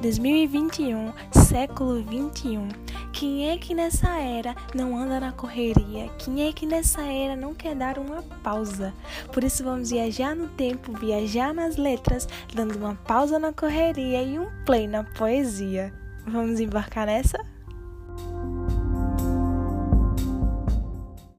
2021, século 21. Quem é que nessa era não anda na correria? Quem é que nessa era não quer dar uma pausa? Por isso vamos viajar no tempo, viajar nas letras, dando uma pausa na correria e um play na poesia. Vamos embarcar nessa?